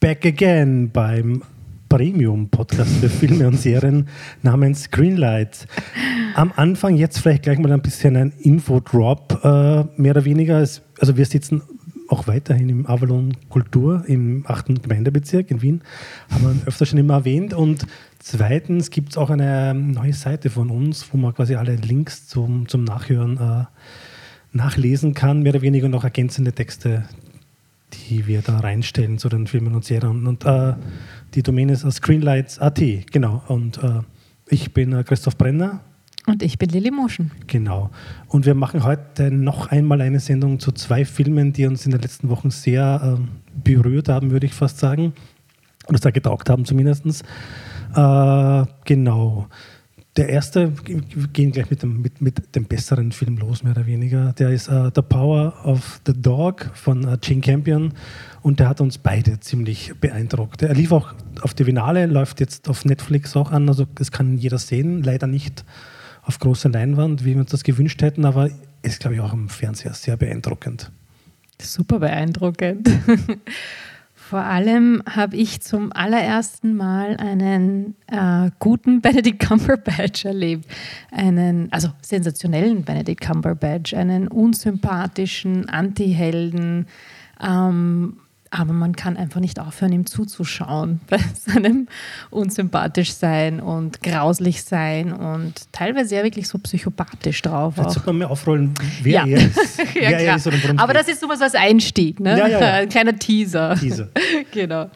back again beim Premium-Podcast für Filme und Serien namens Greenlight. Am Anfang jetzt vielleicht gleich mal ein bisschen ein Info-Drop, äh, mehr oder weniger. Also wir sitzen auch weiterhin im Avalon Kultur im 8. Gemeindebezirk in Wien, haben wir öfter schon immer erwähnt. Und zweitens gibt es auch eine neue Seite von uns, wo man quasi alle Links zum, zum Nachhören äh, nachlesen kann, mehr oder weniger noch ergänzende Texte, die wir da reinstellen zu den Filmen und Serien. Und äh, die Domäne ist Screenlights.at, genau. Und äh, ich bin äh, Christoph Brenner. Und ich bin Lily Motion. Genau. Und wir machen heute noch einmal eine Sendung zu zwei Filmen, die uns in den letzten Wochen sehr äh, berührt haben, würde ich fast sagen. Oder sehr getaugt haben zumindest. Äh, genau. Der erste, wir gehen gleich mit dem, mit, mit dem besseren Film los, mehr oder weniger. Der ist uh, The Power of the Dog von uh, Gene Campion und der hat uns beide ziemlich beeindruckt. Er lief auch auf die Finale, läuft jetzt auf Netflix auch an, also das kann jeder sehen, leider nicht auf großer Leinwand, wie wir uns das gewünscht hätten, aber ist, glaube ich, auch im Fernseher sehr beeindruckend. Super beeindruckend. Vor allem habe ich zum allerersten Mal einen äh, guten Benedict Cumberbatch erlebt. Einen, also sensationellen Benedict Cumberbatch, einen unsympathischen Anti-Helden. Ähm, aber man kann einfach nicht aufhören, ihm zuzuschauen bei seinem unsympathisch sein und grauslich sein und teilweise ja wirklich so psychopathisch drauf. Jetzt sollte man mir aufrollen, wer ja. er ist. ja, wer er ist aber das ist sowas als Einstieg, ne? Ja, ja, ja. Ein kleiner Teaser. Teaser. genau.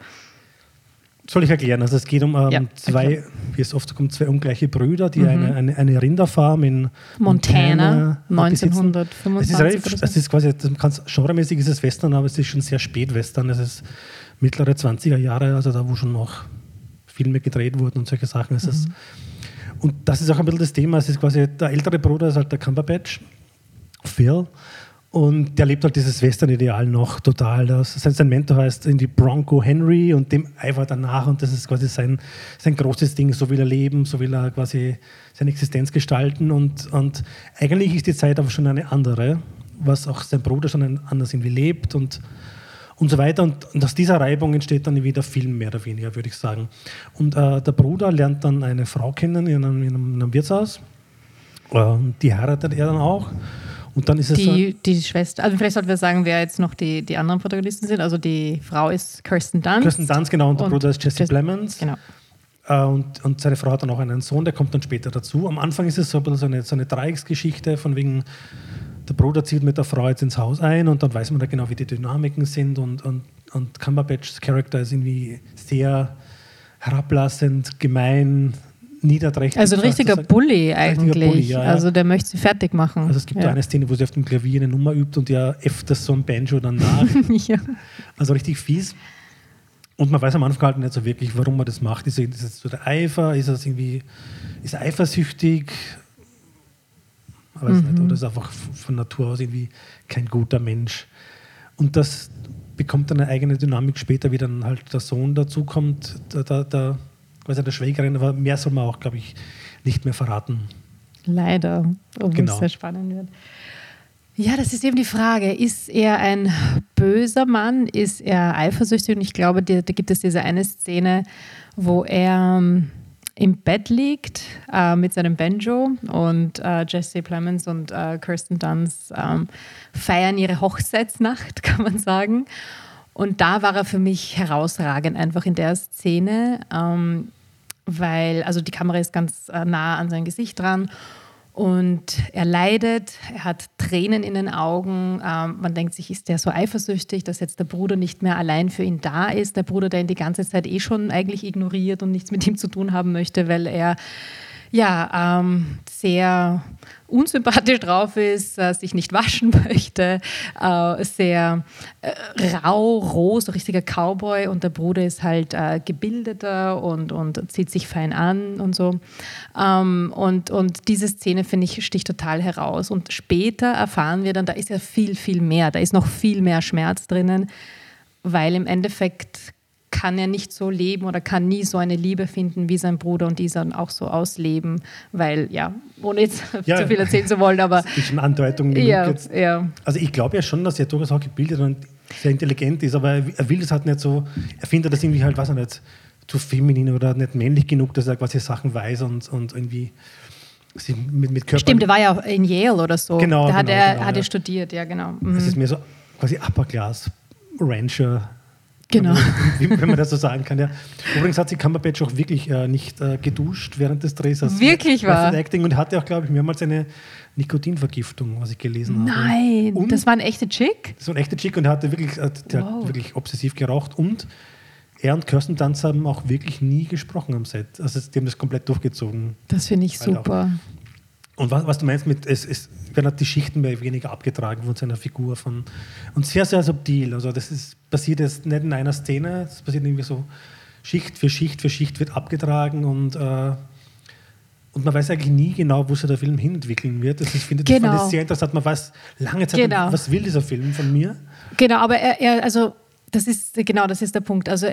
Soll ich erklären? Also es geht um ähm, ja, zwei, wie es oft kommt, zwei ungleiche Brüder, die mhm. eine, eine, eine, Rinderfarm in Montana, Montana 1925. Es ist, relativ, es ist quasi, genremäßig ist es Western, aber es ist schon sehr spät Western. Es ist mittlere 20er Jahre, also da, wo schon noch Filme gedreht wurden und solche Sachen. Es mhm. ist, und das ist auch ein bisschen das Thema. Es ist quasi, der ältere Bruder ist halt der Cumberbatch, Phil. Und der lebt halt dieses Western-Ideal noch total. Sein Mentor heißt in die Bronco Henry und dem eifert er nach und das ist quasi sein, sein großes Ding. So will er leben, so will er quasi seine Existenz gestalten und, und eigentlich ist die Zeit aber schon eine andere, was auch sein Bruder schon anders irgendwie lebt und, und so weiter. Und, und, aus dieser Reibung entsteht dann wieder Film, mehr oder weniger, würde ich sagen. Und äh, der Bruder lernt dann eine Frau kennen in einem, in einem, in einem Wirtshaus. Äh, die heiratet er dann auch. Und dann ist es die, so, die Schwester, also vielleicht sollten wir sagen, wer jetzt noch die, die anderen Protagonisten sind. Also die Frau ist Kirsten Dunst. Kirsten Dunst, genau, und der Bruder ist Jesse Plemons. Genau. Äh, und, und seine Frau hat dann auch einen Sohn, der kommt dann später dazu. Am Anfang ist es so, so, eine, so eine Dreiecksgeschichte, von wegen, der Bruder zieht mit der Frau jetzt ins Haus ein und dann weiß man da genau, wie die Dynamiken sind. Und, und, und Cumberbatchs Charakter ist irgendwie sehr herablassend, gemein, niederträchtig. Also ein richtiger Bully eigentlich. Richtiger Bully, ja, ja. Also der möchte sie fertig machen. Also es gibt ja. eine Szene, wo sie auf dem Klavier eine Nummer übt und ja öfters so ein Banjo dann nach. Also richtig fies. Und man weiß am Anfang halt nicht so wirklich, warum man das macht. Ist es so der Eifer? Ist es irgendwie ist er eifersüchtig? Ich weiß mhm. nicht. Oder ist einfach von Natur aus irgendwie kein guter Mensch? Und das bekommt dann eine eigene Dynamik später, wie dann halt der Sohn dazukommt, der, der, der quasi der Schwägerin, aber mehr soll man auch, glaube ich, nicht mehr verraten. Leider, obwohl genau. es sehr spannend wird. Ja, das ist eben die Frage. Ist er ein böser Mann? Ist er eifersüchtig? Und ich glaube, da, da gibt es diese eine Szene, wo er ähm, im Bett liegt äh, mit seinem Banjo und äh, Jesse Plemons und äh, Kirsten Dunst ähm, feiern ihre Hochzeitsnacht, kann man sagen. Und da war er für mich herausragend, einfach in der Szene, ähm, weil, also die Kamera ist ganz äh, nah an sein Gesicht dran und er leidet, er hat Tränen in den Augen. Ähm, man denkt sich, ist der so eifersüchtig, dass jetzt der Bruder nicht mehr allein für ihn da ist? Der Bruder, der ihn die ganze Zeit eh schon eigentlich ignoriert und nichts mit ihm zu tun haben möchte, weil er ja ähm, sehr unsympathisch drauf ist, äh, sich nicht waschen möchte, äh, sehr äh, rau, roh, so richtiger Cowboy und der Bruder ist halt äh, gebildeter und, und zieht sich fein an und so. Ähm, und, und diese Szene, finde ich, sticht total heraus. Und später erfahren wir dann, da ist ja viel, viel mehr, da ist noch viel mehr Schmerz drinnen, weil im Endeffekt kann er nicht so leben oder kann nie so eine Liebe finden wie sein Bruder und dieser auch so ausleben, weil, ja, ohne jetzt ja, zu viel erzählen zu wollen, aber. Das ist schon Andeutung. Ja, ja. Also ich glaube ja schon, dass er durchaus auch gebildet und sehr intelligent ist, aber er will das halt nicht so, er findet das irgendwie halt, weiß ich nicht, zu feminin oder nicht männlich genug, dass er quasi Sachen weiß und, und irgendwie mit, mit Körper. Stimmt, der war ja auch in Yale oder so. Genau. Da hat genau, er genau, hat ja. studiert, ja, genau. Mhm. Es ist mehr so quasi Upper Class Rancher. Genau. Wenn, wenn man das so sagen kann, ja. Übrigens hat sich Cumberbatch auch wirklich äh, nicht äh, geduscht während des Drehs. Also wirklich war? Acting und hatte auch, glaube ich, mehrmals eine Nikotinvergiftung, was ich gelesen habe. Nein, und das war ein echter Chick? Das war ein echter Chick und er hatte wirklich, äh, der wow. hat wirklich obsessiv geraucht und er und Kirsten Dunst haben auch wirklich nie gesprochen am Set. Also die haben das komplett durchgezogen. Das finde ich super. Und was, was, du meinst mit, es, es werden halt die Schichten mehr weniger abgetragen von seiner Figur. Von, und sehr, sehr subtil. Also das ist, passiert jetzt nicht in einer Szene, das passiert irgendwie so Schicht für Schicht für Schicht wird abgetragen und, äh, und man weiß eigentlich nie genau, wo sich der Film hinentwickeln wird. Das ist, finde genau. ich sehr interessant. Man weiß lange Zeit, genau. was will dieser Film von mir. Genau, aber er, er also das ist, genau, das ist der Punkt. Also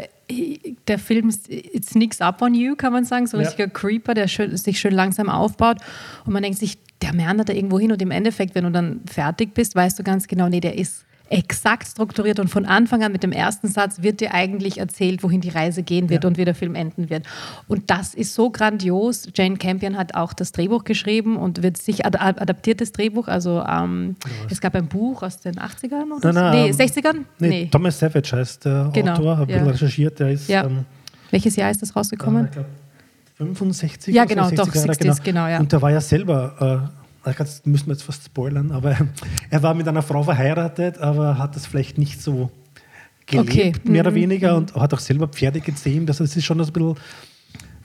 der Film it sneaks up on you, kann man sagen, so ein ja. richtiger Creeper, der schön, sich schön langsam aufbaut und man denkt sich, der meandert da irgendwo hin und im Endeffekt, wenn du dann fertig bist, weißt du ganz genau, nee, der ist exakt strukturiert und von Anfang an mit dem ersten Satz wird dir eigentlich erzählt, wohin die Reise gehen wird ja. und wie der Film enden wird. Und das ist so grandios. Jane Campion hat auch das Drehbuch geschrieben und wird sich ad adaptiertes Drehbuch, also ähm, es gab ein Buch aus den 80ern oder nein, nein, nee, 60ern? Ähm, nee, nee, Thomas Savage heißt der genau, Autor, habe ja. recherchiert, der ist ja. ähm, Welches Jahr ist das rausgekommen? Äh, 65 Ja, genau, doch, 60 genau. genau ja. Und der war ja selber äh, das müssen wir jetzt fast spoilern, aber er war mit einer Frau verheiratet, aber hat das vielleicht nicht so gelebt, okay. mehr oder mhm. weniger, und hat auch selber Pferde gezähmt. Also es ist schon ein bisschen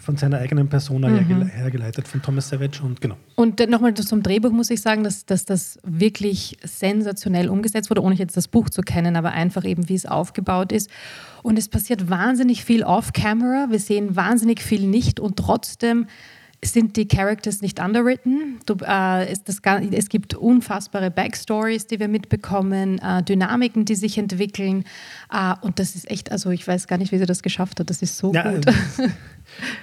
von seiner eigenen Persona mhm. hergeleitet, von Thomas Savage und genau. Und nochmal zum Drehbuch muss ich sagen, dass, dass das wirklich sensationell umgesetzt wurde, ohne jetzt das Buch zu kennen, aber einfach eben, wie es aufgebaut ist. Und es passiert wahnsinnig viel off-camera, wir sehen wahnsinnig viel nicht und trotzdem sind die Characters nicht underwritten. Du, äh, es, das, es, gibt unfassbare Backstories, die wir mitbekommen, äh, Dynamiken, die sich entwickeln. Äh, und das ist echt, also ich weiß gar nicht, wie sie das geschafft hat. Das ist so ja, gut.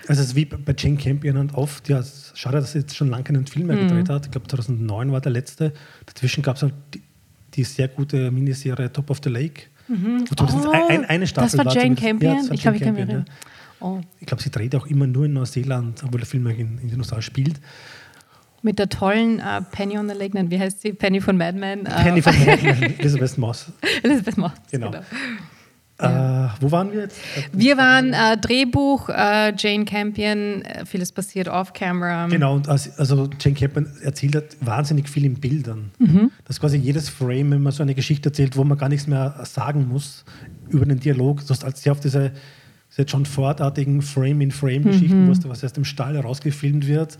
Also es ist wie bei Jane Campion und oft, ja, schade, dass sie jetzt schon lange keinen Film mehr mhm. gedreht hat. Ich glaube 2009 war der letzte. Dazwischen gab es halt die, die, sehr gute Miniserie Top of the Lake. Mhm. Oh, ein, eine Staffel das war Jane Campion? Ja, war ich glaube, ich kann mich erinnern. Oh. Ich glaube, sie dreht auch immer nur in Neuseeland, obwohl der Film in, in den USA spielt. Mit der tollen uh, Penny on the Lake, nein, wie heißt sie? Penny von Mad Men. Penny von Mad Men, Elizabeth Moss. Elizabeth Moss, genau. genau. Ja. Äh, wo waren wir jetzt? Wir waren äh, Drehbuch, äh, Jane Campion, äh, vieles passiert off-camera. Genau, und also Jane Campion erzählt hat wahnsinnig viel in Bildern. Mhm. Das ist quasi jedes Frame, wenn man so eine Geschichte erzählt, wo man gar nichts mehr sagen muss über den Dialog, heißt, als sie auf diese diese John Ford-artigen Frame-in-Frame-Geschichten, mhm. was erst im Stall herausgefilmt wird.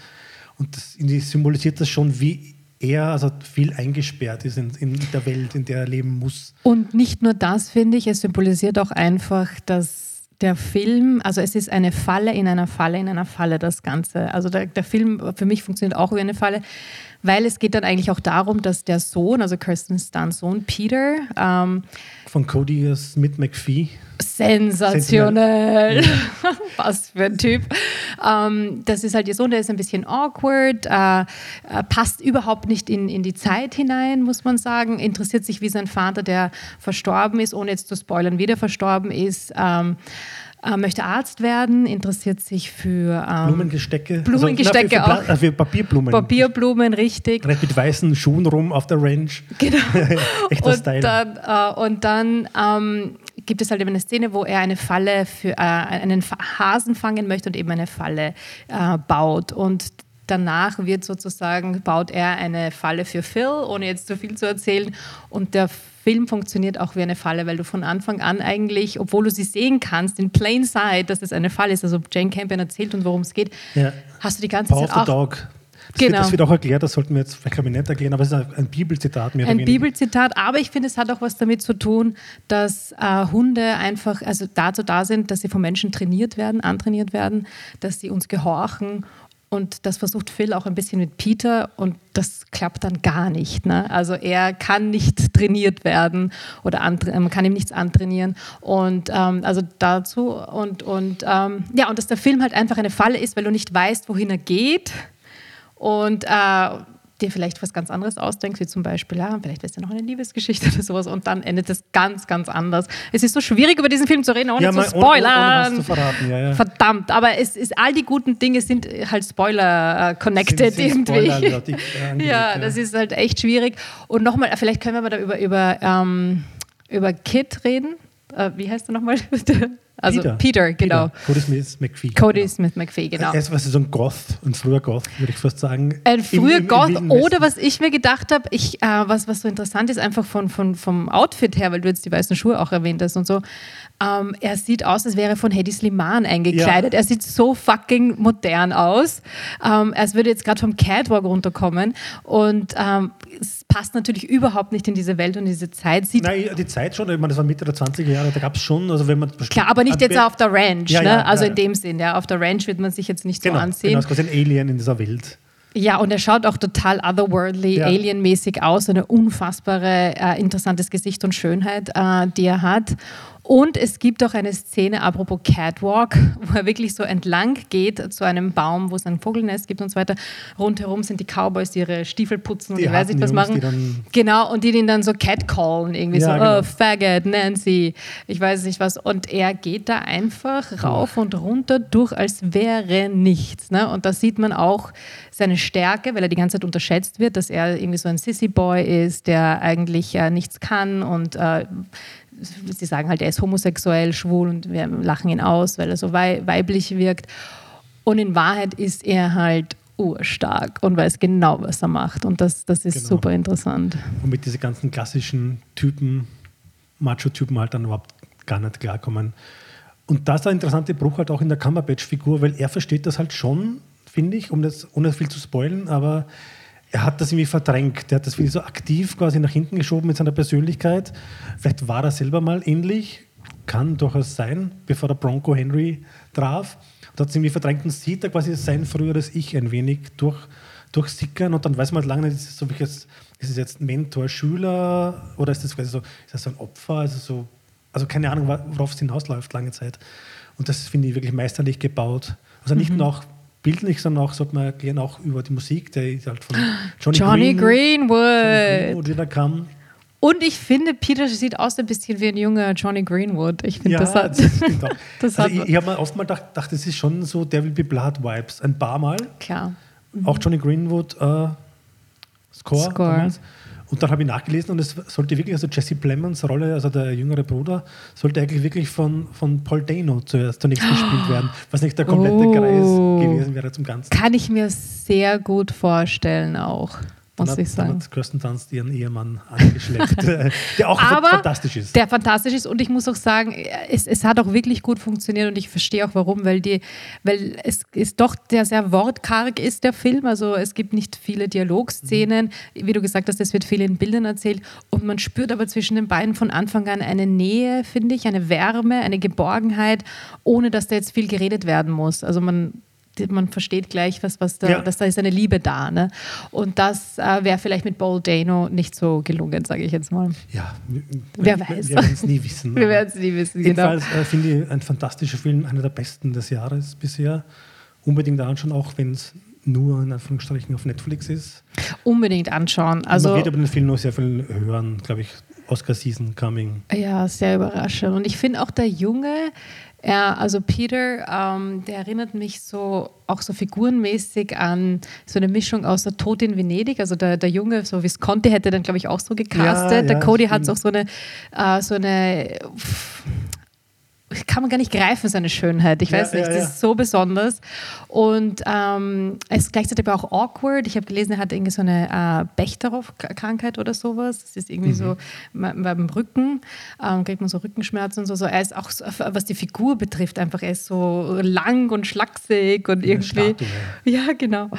Und das symbolisiert das schon, wie er also viel eingesperrt ist in, in, der Welt, in der er leben muss. Und nicht nur das, finde ich, es symbolisiert auch einfach, dass der Film, also es ist eine Falle in einer Falle in einer Falle, das Ganze. Also der, der Film für mich funktioniert auch wie eine Falle, weil es geht dann eigentlich auch darum, dass der Sohn, also Kirsten Stunts Sohn, Peter, ähm, von Cody Smith McPhee. Sensationell. Ja. Was für ein Typ. Ähm, das ist halt ihr Sohn, der ist ein bisschen awkward, äh, äh, passt überhaupt nicht in, in die Zeit hinein, muss man sagen. Interessiert sich wie sein Vater, der verstorben ist, ohne jetzt zu spoilern, wie der verstorben ist. Ähm, äh, möchte Arzt werden, interessiert sich für ähm, Blumengestecke. Blumengestecke also, für, für, für, Papierblumen. Papierblumen, richtig. Rennt mit weißen Schuhen rum auf der Ranch. Genau. Echter und Style. Dann, äh, und dann ähm, gibt es halt eben eine Szene, wo er eine Falle für äh, einen Hasen fangen möchte und eben eine Falle äh, baut. Und danach wird sozusagen, baut er eine Falle für Phil, ohne jetzt zu viel zu erzählen. Und der Film funktioniert auch wie eine Falle, weil du von Anfang an eigentlich, obwohl du sie sehen kannst, in plain sight, dass es eine Falle ist, also Jane Campion erzählt und worum es geht, ja. hast du die ganze Power Zeit auch... Dog. Das, genau. wird, das, wird, auch erklärt, das sollten wir jetzt vielleicht glaube ich nicht erklären, aber es ist ein Bibelzitat. Mehr ein Bibelzitat, aber ich finde, es hat auch was damit zu tun, dass äh, Hunde einfach also dazu da sind, dass sie von Menschen trainiert werden, antrainiert werden, dass sie uns gehorchen und das versucht Phil auch ein bisschen mit Peter und das klappt dann gar nicht. Ne? Also er kann nicht trainiert werden oder man kann ihm nichts antrainieren. Und ähm, also dazu und, und ähm, ja, und dass der Film halt einfach eine Falle ist, weil du nicht weißt, wohin er geht. Und äh, dir vielleicht was ganz anderes ausdenkst, wie zum Beispiel, ja, vielleicht ist ja noch eine Liebesgeschichte oder sowas und dann endet es ganz, ganz anders. Es ist so schwierig, über diesen Film zu reden, ohne ja, zu spoilern. Ohne, ohne zu ja, ja. Verdammt, aber es ist, all die guten Dinge sind halt Spoiler-connected irgendwie. ja, das ist halt echt schwierig. Und nochmal, vielleicht können wir mal da über, über, ähm, über Kit reden. Äh, wie heißt er nochmal? Also Peter, Peter genau. Peter. Cody Smith McPhee. Cody genau. Smith McPhee, genau. Er ist was so ein Goth, ein früher Goth, würde ich fast sagen. Ein früher Im, im, Goth im oder was ich mir gedacht habe, äh, was, was so interessant ist, einfach von, von, vom Outfit her, weil du jetzt die weißen Schuhe auch erwähnt hast und so. Ähm, er sieht aus, als wäre er von Hedy Sliman eingekleidet. Ja. Er sieht so fucking modern aus. Ähm, als würde jetzt gerade vom Catwalk runterkommen. Und ähm, es passt natürlich überhaupt nicht in diese Welt und diese Zeit. Sieht Nein, die Zeit schon. Ich meine, das war Mitte der 20er Jahre, da gab es schon, also wenn man Klar, aber nicht jetzt auf der Ranch, ja, ne? Ja, also in dem Sinn, ja. Auf der Ranch wird man sich jetzt nicht genau, so ansehen. Genau, es ist quasi ein Alien in dieser Welt. Ja, und er schaut auch total otherworldly, ja. alienmäßig aus, eine unfassbare, äh, interessantes Gesicht und Schönheit, äh, die er hat. Und es gibt auch eine Szene, apropos Catwalk, wo er wirklich so entlang geht zu einem Baum, wo es ein Vogelnest gibt und so weiter. Rundherum sind die Cowboys, die ihre Stiefel putzen und die ich weiß nicht was Jungs, machen. Genau, und die den dann so catcallen, irgendwie ja, so, genau. oh, Faggot, Nancy, ich weiß nicht was. Und er geht da einfach rauf und runter durch, als wäre nichts. Ne? Und da sieht man auch seine Stärke, weil er die ganze Zeit unterschätzt wird, dass er irgendwie so ein Sissy-Boy ist, der eigentlich äh, nichts kann und äh, sie sagen halt, er ist homosexuell, schwul und wir lachen ihn aus, weil er so weiblich wirkt. Und in Wahrheit ist er halt urstark und weiß genau, was er macht. Und das, das ist genau. super interessant. Und mit diesen ganzen klassischen Typen, Macho-Typen halt dann überhaupt gar nicht klarkommen. Und das ist der interessante Bruch halt auch in der Cumberbatch-Figur, weil er versteht das halt schon, finde ich, um das, ohne viel zu spoilen, aber er hat das irgendwie verdrängt. Er hat das wie so aktiv quasi nach hinten geschoben mit seiner Persönlichkeit. Vielleicht war er selber mal ähnlich, kann durchaus sein, bevor der Bronco Henry traf. Und hat es irgendwie verdrängt und sieht er quasi sein früheres Ich ein wenig durch, durchsickern und dann weiß man halt lange nicht, ist es, so, ist es jetzt Mentor, Schüler oder ist das quasi so, ist das so ein Opfer? Also, so, also keine Ahnung, worauf es hinausläuft lange Zeit. Und das finde ich wirklich meisterlich gebaut. Also nicht mhm. noch bildlich, sondern auch, sagt man, gehen auch über die Musik, der halt von Johnny, Johnny Green, Greenwood. Johnny Greenwood wieder kam. Und ich finde, Peter sieht aus ein bisschen wie ein junger Johnny Greenwood. Ich finde, ja, das hat. Das das also ich, ich habe mir oft mal gedacht, gedacht, das ist schon so Devil Be Blood Vibes. Ein paar Mal. Klar. Auch Johnny Greenwood äh, Score. Score. Damals. Und dann habe ich nachgelesen und es sollte wirklich, also Jesse Plemons Rolle, also der jüngere Bruder, sollte eigentlich wirklich von, von Paul Dano zuerst zunächst gespielt werden, was nicht der komplette oh. Kreis gewesen wäre zum Ganzen. Kann ich mir sehr gut vorstellen auch muss hat, ich sagen. Hat Kirsten Dunst ihren Ehemann angeschleppt, der auch Aber fantastisch ist. Der fantastisch ist und ich muss auch sagen, es, es hat auch wirklich gut funktioniert und ich verstehe auch warum, weil, die, weil es ist doch der sehr wortkarg ist, der Film. Also es gibt nicht viele Dialogszenen. Mhm. Wie du gesagt hast, es wird viel in Bildern erzählt und man spürt aber zwischen den beiden von Anfang an eine Nähe, finde ich, eine Wärme, eine Geborgenheit, ohne dass da jetzt viel geredet werden muss. Also man man versteht gleich, was, was da, ja. dass da ist eine Liebe da. Ne? Und das äh, wäre vielleicht mit Paul Dano nicht so gelungen, sage ich jetzt mal. Ja, wer weiß. Wir werden es nie wissen. wir werden es nie wissen, genau. Jedenfalls äh, finde ich ein fantastischer Film, einer der besten des Jahres bisher. Unbedingt anschauen, auch wenn es nur in Anführungsstrichen auf Netflix ist. Unbedingt anschauen. Also, man wird über den Film noch sehr viel hören, glaube ich. Oscar Season coming. Ja, sehr überraschend. Und ich finde auch der Junge, er, also Peter, ähm, der erinnert mich so auch so figurenmäßig an so eine Mischung aus der Tod in Venedig. Also der, der Junge, so Visconti hätte dann, glaube ich, auch so gecastet. Ja, der ja, Cody hat auch so eine, äh, so eine kann man gar nicht greifen, seine Schönheit. Ich weiß ja, nicht, ja, ja. das ist so besonders. Und ähm, es ist gleichzeitig aber auch awkward. Ich habe gelesen, er hat irgendwie so eine äh, Bechterow-Krankheit oder sowas. Das ist irgendwie mhm. so beim Rücken, ähm, kriegt man so Rückenschmerzen und so. so. Er ist auch, was die Figur betrifft, einfach, er ist so lang und schlaksig und irgendwie. Ja, genau.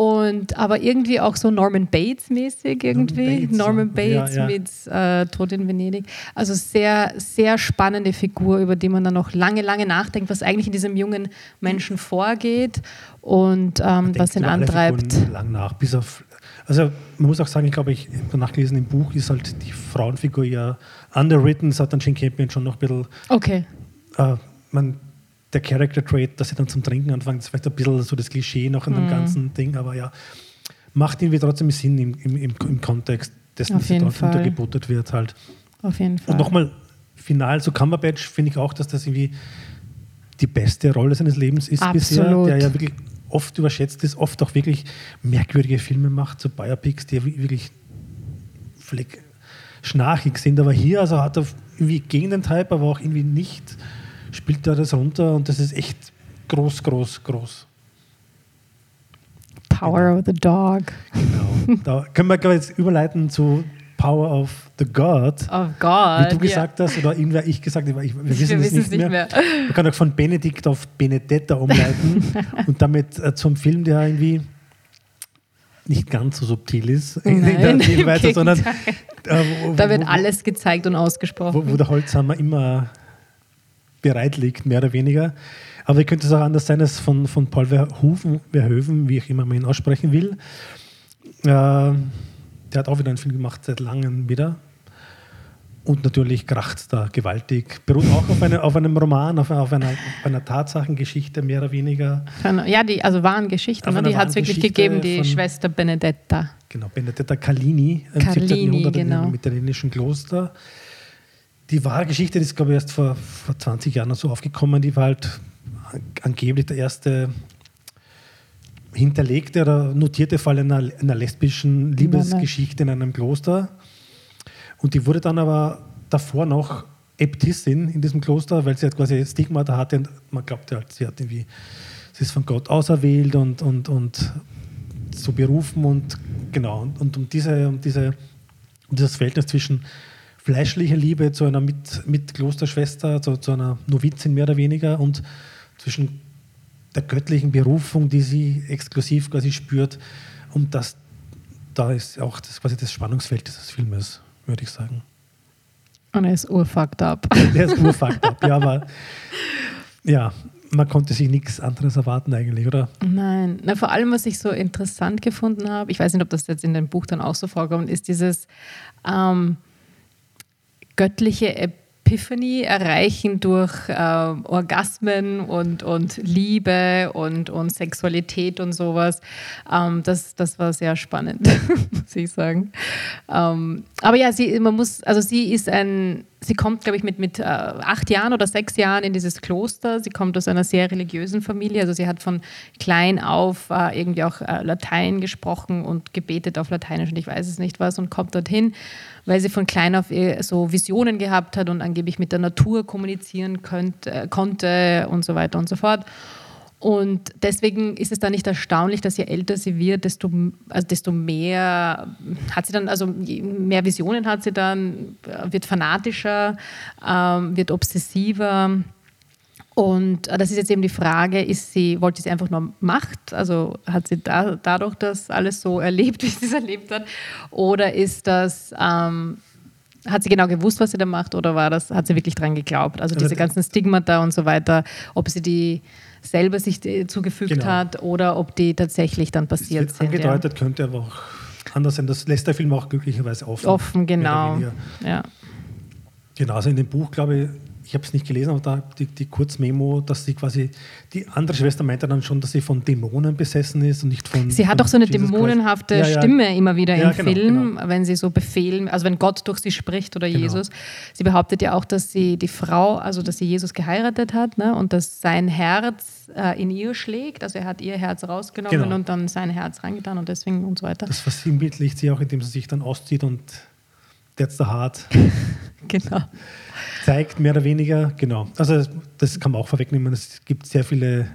Und aber irgendwie auch so Norman Bates-mäßig irgendwie. Norman Bates, Norman Bates ja, ja. mit äh, Tod in Venedig. Also sehr, sehr spannende Figur, über die man dann noch lange, lange nachdenkt, was eigentlich in diesem jungen Menschen vorgeht und ähm, was ihn antreibt. Lang nach, bis auf also man muss auch sagen, ich glaube, ich habe nachgelesen, im Buch ist halt die Frauenfigur ja underwritten, das hat dann Jane Campion schon noch ein bisschen. Okay. Äh, man der Character Trait, dass sie dann zum Trinken anfangen, das ist vielleicht ein bisschen so das Klischee noch in dem mhm. ganzen Ding, aber ja. macht irgendwie trotzdem Sinn im, im, im, im Kontext dessen, was dort Fall. untergebotet wird. Halt. Auf jeden Fall. Und nochmal, final, so Cumberbatch finde ich auch, dass das irgendwie die beste Rolle seines Lebens ist Absolut. bisher, der ja wirklich oft überschätzt ist, oft auch wirklich merkwürdige Filme macht, so Biopics, die wirklich schnarchig sind. Aber hier also hat er irgendwie gegen den Type, aber auch irgendwie nicht, spielt er das runter und das ist echt groß, groß, groß. Power of the Dog. Genau. Da können wir jetzt überleiten zu Power of the God. Oh Gott. Wie du gesagt hast, oder irgendwer ich gesagt habe, wir wissen es nicht, mehr. mehr. Man kann auch von Benedikt auf Benedetta umleiten und damit äh, zum Film, der irgendwie nicht ganz so subtil ist Nein, Filmweise, sondern äh, wo, da wird wo, alles gezeigt und ausgesprochen. Wo, wo, der Holzhammer immer bereit liegt, mehr oder weniger. Aber könnte es auch anders sein als von, von Paul Verhoeven, Verhoeven, wie ich immer mal ihn aussprechen will. Äh, der hat auch wieder einen Film gemacht, seit langem wieder. Und natürlich kracht es da gewaltig. Beruht auch auf, eine, auf einem Roman, auf, auf, einer, auf, einer, Tatsachengeschichte, mehr oder weniger. Ja, die, also wahren Geschichten, ne? die hat es wirklich gegeben, die Schwester Benedetta. Genau, Benedetta Carlini, im Carlini, 17. Jahrhundert genau. im italienischen Kloster. Die wahre Geschichte ist, glaube ich, erst vor, vor 20 Jahren so aufgekommen. Die war halt angeblich der erste hinterlegte oder notierte Fall einer, einer lesbischen Liebesgeschichte in einem Kloster. Und die wurde dann aber davor noch Äbtissin in diesem Kloster, weil sie halt quasi Stigma da hatte und man glaubte halt, sie hat irgendwie, sie ist von Gott auserwählt und, und, und so berufen und genau. Und, und um, diese, um, diese, um dieses Verhältnis zwischen fleischlicher Liebe zu einer Mit, Mitklosterschwester, zu, zu einer Novizin mehr oder weniger und zwischen der göttlichen Berufung, die sie exklusiv quasi spürt. Und das, da ist auch das, quasi das Spannungsfeld dieses Filmes, würde ich sagen. Und er ist urfucked up. Der ist urfucked up, ja, aber ja, man konnte sich nichts anderes erwarten eigentlich, oder? Nein, Na, vor allem, was ich so interessant gefunden habe, ich weiß nicht, ob das jetzt in dem Buch dann auch so vorkommt, ist dieses ähm, göttliche Epiphany erreichen durch äh, Orgasmen und, und Liebe und, und Sexualität und sowas. Ähm, das, das war sehr spannend, muss ich sagen. Ähm, aber ja, sie, man muss, also sie ist ein, sie kommt, glaube ich, mit, mit äh, acht Jahren oder sechs Jahren in dieses Kloster. Sie kommt aus einer sehr religiösen Familie. Also sie hat von klein auf äh, irgendwie auch äh, Latein gesprochen und gebetet auf Lateinisch und ich weiß es nicht was und kommt dorthin weil sie von klein auf eh so Visionen gehabt hat und angeblich mit der Natur kommunizieren könnt, äh, konnte und so weiter und so fort. Und deswegen ist es dann nicht erstaunlich, dass je älter sie wird, desto, also desto mehr hat sie dann, also mehr Visionen hat sie dann, wird fanatischer, ähm, wird obsessiver. Und äh, das ist jetzt eben die Frage, ist sie, wollte sie einfach nur Macht? Also hat sie da, dadurch das alles so erlebt, wie sie es erlebt hat? Oder ist das, ähm, hat sie genau gewusst, was sie da macht oder war das, hat sie wirklich dran geglaubt? Also diese ganzen Stigmata und so weiter, ob sie die selber sich äh, zugefügt genau. hat oder ob die tatsächlich dann passiert sind. Angedeutet ja. könnte aber auch anders sein. Das lässt der Film auch glücklicherweise offen. Offen, genau. Ja. Genau, also in dem Buch, glaube ich, ich habe es nicht gelesen, aber da die, die Kurzmemo, dass sie quasi, die andere Schwester meinte dann schon, dass sie von Dämonen besessen ist und nicht von. Sie hat doch so eine Jesus dämonenhafte ja, ja. Stimme immer wieder ja, im genau, Film, genau. wenn sie so befehlen, also wenn Gott durch sie spricht oder genau. Jesus. Sie behauptet ja auch, dass sie die Frau, also dass sie Jesus geheiratet hat ne, und dass sein Herz äh, in ihr schlägt. Also er hat ihr Herz rausgenommen genau. und dann sein Herz reingetan und deswegen und so weiter. Das versinnbildlicht sie auch, indem sie sich dann auszieht und that's the heart. genau zeigt, mehr oder weniger. Genau. Also das kann man auch vorwegnehmen. Es gibt sehr viele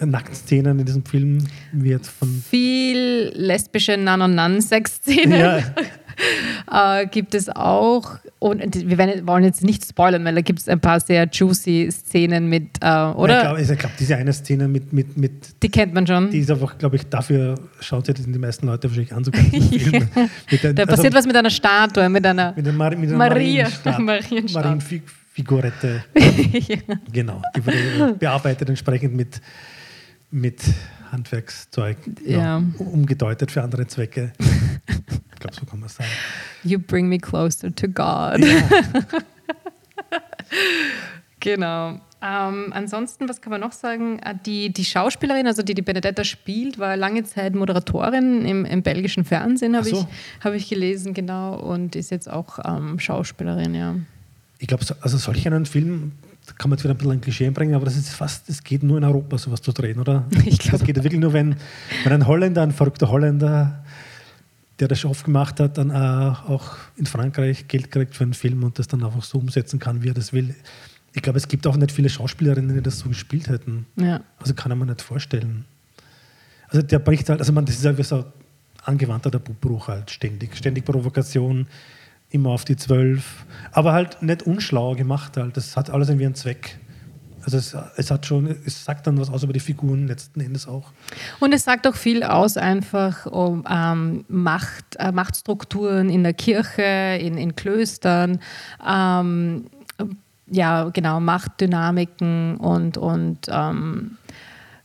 Nacktszenen in diesem Film. Wird von Viel lesbische Nan-und-Nan-Sex-Szenen. Ja. äh, gibt es auch. Und wir wollen jetzt nicht spoilern, weil da gibt es ein paar sehr juicy Szenen mit, äh, oder? Ja, ich glaube, glaub, diese eine Szene mit, mit, mit. Die kennt man schon. Die ist einfach, glaube ich, dafür schaut sich die meisten Leute wahrscheinlich an. Sogar ja. da passiert also, was mit einer Statue, mit einer. Mit einer, Mar mit einer Maria. Marienfigurette. ja. Genau. Die wurde bearbeitet entsprechend mit, mit Handwerkszeug. Ja. Umgedeutet für andere Zwecke glaube, so kann man sagen. You bring me closer to God. Ja. genau. Ähm, ansonsten, was kann man noch sagen? Äh, die, die Schauspielerin, also die die Benedetta spielt, war lange Zeit Moderatorin im, im belgischen Fernsehen, habe so. ich, hab ich gelesen, genau, und ist jetzt auch ähm, Schauspielerin, ja. Ich glaube, also solch einen Film kann man jetzt wieder ein bisschen ein Klischee einbringen, aber das ist fast, es geht nur in Europa, sowas zu drehen, oder? Ich glaube. Das geht wirklich nur, wenn, wenn ein Holländer, ein verrückter Holländer, der das schon oft gemacht hat, dann auch in Frankreich Geld kriegt für einen Film und das dann einfach so umsetzen kann, wie er das will. Ich glaube, es gibt auch nicht viele Schauspielerinnen, die das so gespielt hätten. Ja. Also kann man nicht vorstellen. Also der bricht halt, also man, das ist halt wie so angewandter Bruch halt ständig. Ständig Provokation, immer auf die Zwölf. Aber halt nicht unschlau gemacht halt. Das hat alles irgendwie einen Zweck. Also es, es, hat schon, es sagt dann was aus über die Figuren letzten Endes auch. Und es sagt auch viel aus einfach um ähm, Macht, äh, Machtstrukturen in der Kirche, in, in Klöstern, ähm, ja genau, Machtdynamiken und, und ähm,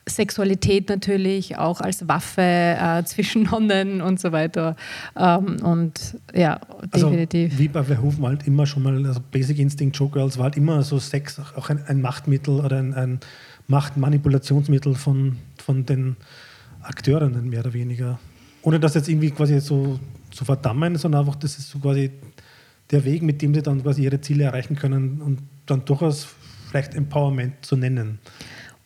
Sexualität natürlich auch als Waffe äh, zwischen Nonnen und so weiter. Ähm, und ja, also, definitiv. Wie bei Verhoeven halt immer schon mal, also Basic Instinct Showgirls war halt immer so Sex auch ein, ein Machtmittel oder ein, ein Machtmanipulationsmittel von, von den Akteurinnen mehr oder weniger. Ohne das jetzt irgendwie quasi so zu verdammen, sondern einfach, das ist so quasi der Weg, mit dem sie dann quasi ihre Ziele erreichen können und dann durchaus vielleicht Empowerment zu nennen.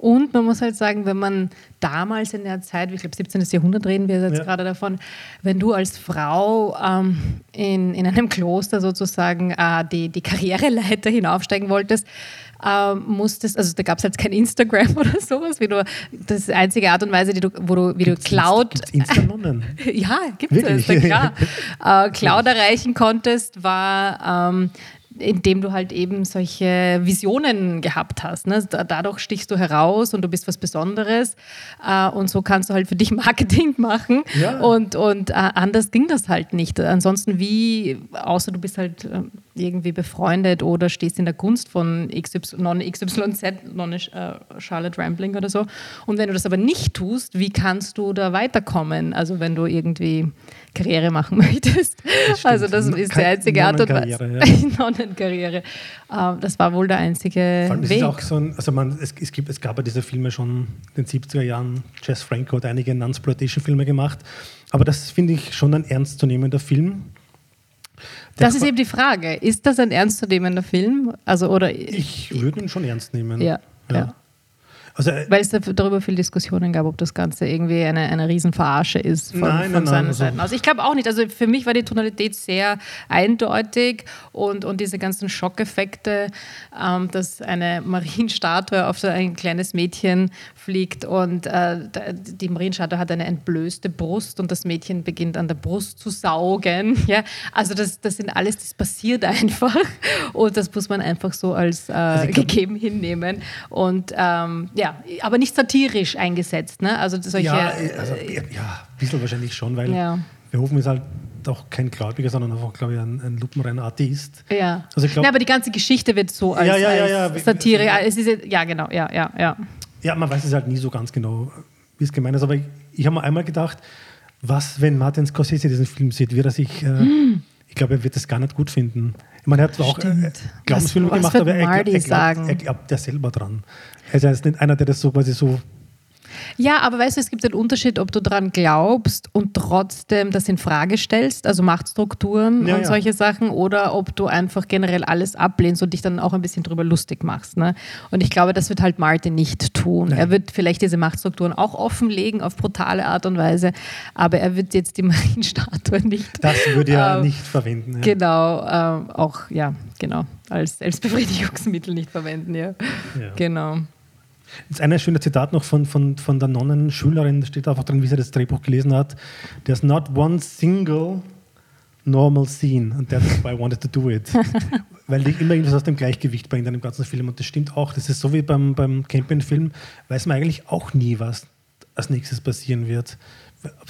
Und man muss halt sagen, wenn man damals in der Zeit, ich glaube 17. Jahrhundert reden wir jetzt ja. gerade davon, wenn du als Frau ähm, in, in einem Kloster sozusagen äh, die, die Karriereleiter hinaufsteigen wolltest, äh, musstest, also da gab es halt kein Instagram oder sowas, wie du, das ist die einzige Art und Weise, die du, wo du, wie gibt's du Cloud. Insta, Insta ja, gibt es, klar. äh, Cloud erreichen konntest, war ähm, indem du halt eben solche Visionen gehabt hast. Ne? Dadurch stichst du heraus und du bist was Besonderes äh, und so kannst du halt für dich Marketing machen ja. und, und äh, anders ging das halt nicht. Ansonsten wie, außer du bist halt äh, irgendwie befreundet oder stehst in der Gunst von XY, Non-XYZ, Non-Charlotte Rambling oder so. Und wenn du das aber nicht tust, wie kannst du da weiterkommen? Also wenn du irgendwie Karriere machen möchtest. Das also das ist die einzige Art und Weise. Ja. Nonnenkarriere. Ähm, das war wohl der einzige Weg. Ist auch so ein, also man, es, es, gibt, es gab ja diese Filme schon in den 70er Jahren. Jess Franco hat einige Non-Exploitation-Filme gemacht. Aber das finde ich schon ein ernstzunehmender Film. Der das ist eben die Frage. Ist das ein ernstzunehmender Film? Also, oder ich würde ihn schon ernst nehmen. Ja. ja. ja. Also, äh, Weil es darüber viel Diskussionen gab, ob das Ganze irgendwie eine, eine Riesenverarsche ist von, nein, von nein, seinen nein, Seiten. Also ich glaube auch nicht. Also für mich war die Tonalität sehr eindeutig und, und diese ganzen Schockeffekte, ähm, dass eine Marienstatue auf so ein kleines Mädchen fliegt und äh, die Marienstatue hat eine entblößte Brust und das Mädchen beginnt an der Brust zu saugen. Ja? Also das, das sind alles, das passiert einfach und das muss man einfach so als äh, also gegeben hinnehmen. Und ähm, ja, aber nicht satirisch eingesetzt. Ne? Also solche, ja, also, ja, ein bisschen wahrscheinlich schon, weil ja. Verhoeven ist halt auch kein Gläubiger, sondern einfach, glaube ich, ein, ein lupenreiner Atheist. Ja. Also glaub, ja, aber die ganze Geschichte wird so als, ja, ja, ja, als Satire. Es ist, ja, genau, ja, ja, ja. Ja, man weiß es halt nie so ganz genau, wie es gemeint ist. Aber ich, ich habe mir einmal gedacht, was, wenn Martin Scorsese diesen Film sieht, wird er sich, äh, hm. ich glaube, er wird das gar nicht gut finden. Ich meine, er hat zwar auch äh, Glaubensfilme gemacht, aber er, er, er, glaubt, er glaubt ja selber dran. Also er ist nicht einer, der das so quasi so ja, aber weißt du, es gibt einen Unterschied, ob du daran glaubst und trotzdem das in Frage stellst, also Machtstrukturen ja, und ja. solche Sachen, oder ob du einfach generell alles ablehnst und dich dann auch ein bisschen drüber lustig machst. Ne? Und ich glaube, das wird halt Martin nicht tun. Nein. Er wird vielleicht diese Machtstrukturen auch offenlegen auf brutale Art und Weise, aber er wird jetzt die Marienstatue nicht. Das würde er ähm, nicht verwenden. Ja. Genau, ähm, auch, ja, genau, als Selbstbefriedigungsmittel nicht verwenden, ja. Genau. Jetzt ein schönes Zitat noch von, von, von der Nonnenschülerin, da steht einfach drin, wie sie das Drehbuch gelesen hat. There's not one single normal scene and that's why I wanted to do it. Weil die immer irgendwas aus dem Gleichgewicht bringt an dem ganzen Film und das stimmt auch. Das ist so wie beim, beim Camping-Film, weiß man eigentlich auch nie, was als nächstes passieren wird.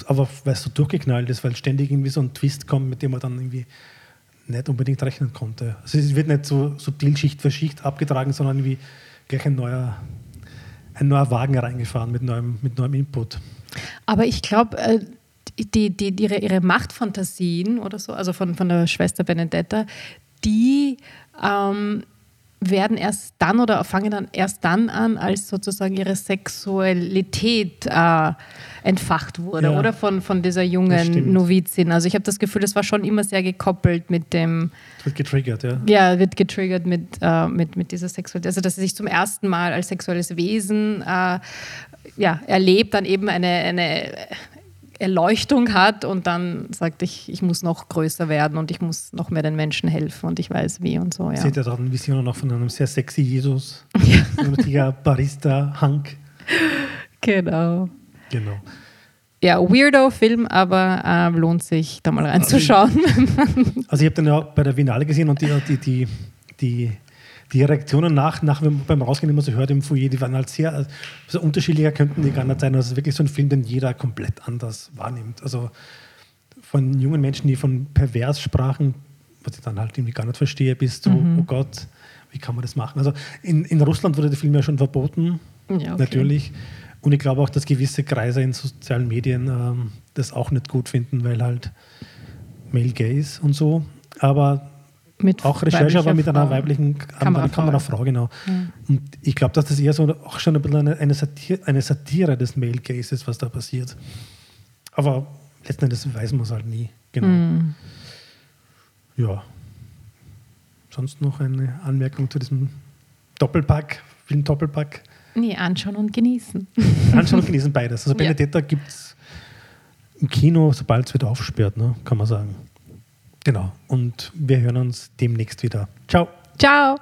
Aber weil es so durchgeknallt ist, weil ständig irgendwie so ein Twist kommt, mit dem man dann irgendwie nicht unbedingt rechnen konnte. Also es wird nicht so subtil Schicht für Schicht abgetragen, sondern irgendwie gleich ein neuer ein neuer Wagen reingefahren mit neuem, mit neuem Input. Aber ich glaube, äh, die, die, ihre, ihre Machtfantasien oder so, also von, von der Schwester Benedetta, die ähm, werden erst dann oder fangen dann erst dann an, als sozusagen ihre Sexualität äh, entfacht wurde, ja. oder von, von dieser jungen Novizin. Also ich habe das Gefühl, das war schon immer sehr gekoppelt mit dem. Wird getriggert, ja. Ja, wird getriggert mit, äh, mit, mit dieser Sexualität. Also dass sie sich zum ersten Mal als sexuelles Wesen äh, ja, erlebt, dann eben eine, eine Erleuchtung hat und dann sagt, ich, ich muss noch größer werden und ich muss noch mehr den Menschen helfen und ich weiß wie und so. Ja. Seht ihr da eine Vision noch von einem sehr sexy Jesus, ja. ein richtiger Barista-Hank. Genau. Genau. Ja, Weirdo-Film, aber äh, lohnt sich da mal reinzuschauen. Also, also ich habe den ja bei der Finale gesehen und die, die, die, die die Reaktionen nach, nach beim Rausgehen immer so hört im Foyer, die waren halt sehr also unterschiedlicher könnten die gar nicht sein. Also es ist wirklich so ein Film, den jeder komplett anders wahrnimmt. Also von jungen Menschen, die von pervers sprachen, was ich dann halt irgendwie gar nicht verstehe, bis zu, mhm. oh Gott, wie kann man das machen? Also in, in Russland wurde der Film ja schon verboten, ja, okay. natürlich. Und ich glaube auch, dass gewisse Kreise in sozialen Medien ähm, das auch nicht gut finden, weil halt Male Gaze und so. Aber mit auch Recherche, aber mit einer weiblichen Kamerafrau, Kamerafrau genau. Mhm. Und ich glaube, dass das eher so auch schon ein bisschen eine, Satire, eine Satire des Male Cases, was da passiert. Aber letzten Endes weiß man es halt nie. Genau. Mhm. Ja. Sonst noch eine Anmerkung zu diesem Doppelpack, Film Doppelpack? Nee, anschauen und genießen. Anschauen und genießen beides. Also Benedetta ja. gibt es im Kino, sobald es wieder aufsperrt, ne, kann man sagen. Genau. Und wir hören uns demnächst wieder. Ciao. Ciao.